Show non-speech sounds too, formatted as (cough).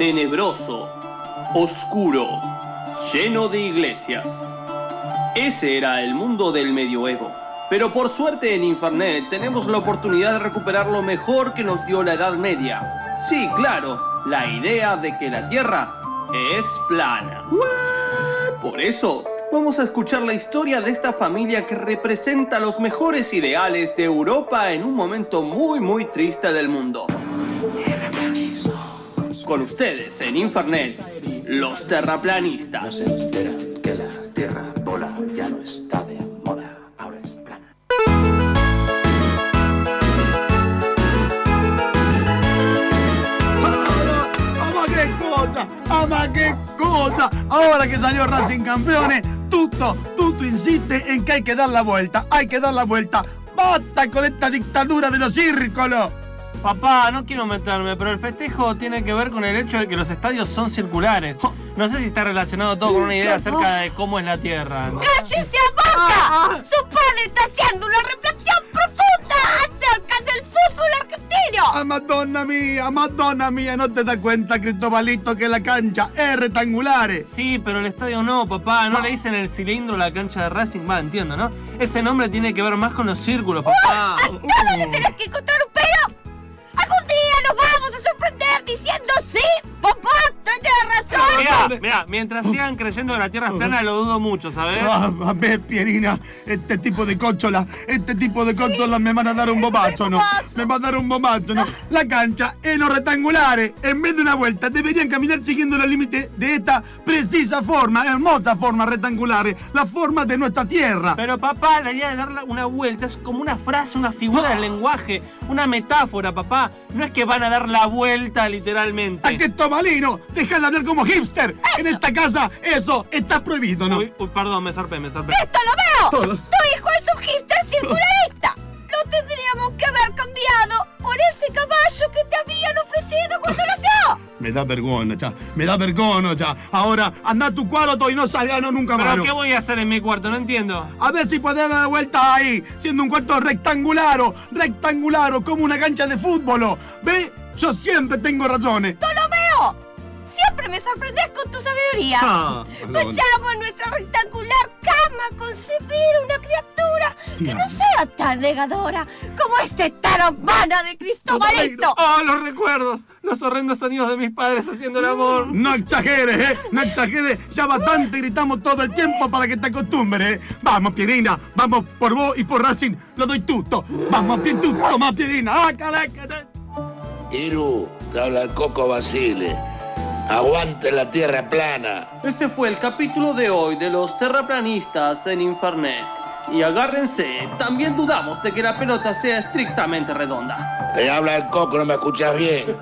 tenebroso, oscuro, lleno de iglesias. Ese era el mundo del medioevo. Pero por suerte en Infernet tenemos la oportunidad de recuperar lo mejor que nos dio la Edad Media. Sí, claro, la idea de que la Tierra es plana. Por eso, vamos a escuchar la historia de esta familia que representa los mejores ideales de Europa en un momento muy muy triste del mundo. Con ustedes en Infernet, los terraplanistas. se enteran que la tierra bola ya no está de moda, ahora es plana. Ah, ma che cosa! Ah, ma che cosa! Ahora que salió Racing campeones, tutto, tutto insiste en que hay que dar la vuelta, hay que dar la vuelta. ¡Basta con esta dictadura de los círculos! Papá, no quiero meterme, pero el festejo tiene que ver con el hecho de que los estadios son circulares. No sé si está relacionado todo con una idea acerca de cómo es la Tierra. ¡Cállese a boca! Su padre está haciendo una reflexión profunda acerca del fútbol argentino. ¡Ah, madonna mía, madonna mía! ¿No te das cuenta, Cristobalito, que la cancha es rectangular? Sí, pero el estadio no, papá. No le dicen el cilindro a la cancha de Racing. Va, entiendo, ¿no? Ese nombre tiene que ver más con los círculos, papá. ¿A todo le tenés que encontrar un diciendo Mira, mira, mientras sigan creyendo que la Tierra es plana, lo dudo mucho, ¿sabes? Ah, a ver, Pierina, este tipo de cóchola, este tipo de cóchola me van a dar un bobacho, ¿no? bobazo. Me va a dar un bobacho, ¿no? La cancha es los rectangulares. En vez de una vuelta, deberían caminar siguiendo los límites de esta precisa forma, hermosa forma rectangular, la forma de nuestra tierra. Pero papá, la idea de darle una vuelta es como una frase, una figura del lenguaje, una metáfora, papá. No es que van a dar la vuelta literalmente. ¡A que tomalino! ¡Deja de hablar como hipster! En esta casa, eso está prohibido, ¿no? Uy, uy, perdón, me zarpé, me zarpé. ¡Esto lo veo! Todo. ¡Tu hijo es un hipster circularista! Lo tendríamos que haber cambiado por ese caballo que te habían ofrecido cuando nació. (laughs) Me da vergüenza, ya. Me da vergüenza, ya. Ahora, anda a tu cuarto y no salgas no, nunca más. ¿Pero qué voy a hacer en mi cuarto? No entiendo. A ver si puedes dar la vuelta ahí, siendo un cuarto rectangular, rectangular, como una cancha de fútbol. ¿Ve? Yo siempre tengo razones. Me sorprendes con tu sabiduría. Ah, Vayamos en nuestra rectangular cama a concebir una criatura que no sea tan negadora como este taromana de Cristobalito. ¡Oh, los recuerdos! Los horrendos sonidos de mis padres haciendo el amor. No exageres, ¿eh? No exageres. Ya bastante gritamos todo el tiempo para que te acostumbres, ¿eh? Vamos, Pierina. Vamos por vos y por Racing. Lo doy tutto. Vamos, bien tutto, más Pierina. ¡Ah, caraca! Iru, te habla el Coco Basile. Aguante la tierra plana. Este fue el capítulo de hoy de los terraplanistas en Infernet. Y agárrense, también dudamos de que la pelota sea estrictamente redonda. Te habla el Coco, no me escuchas bien.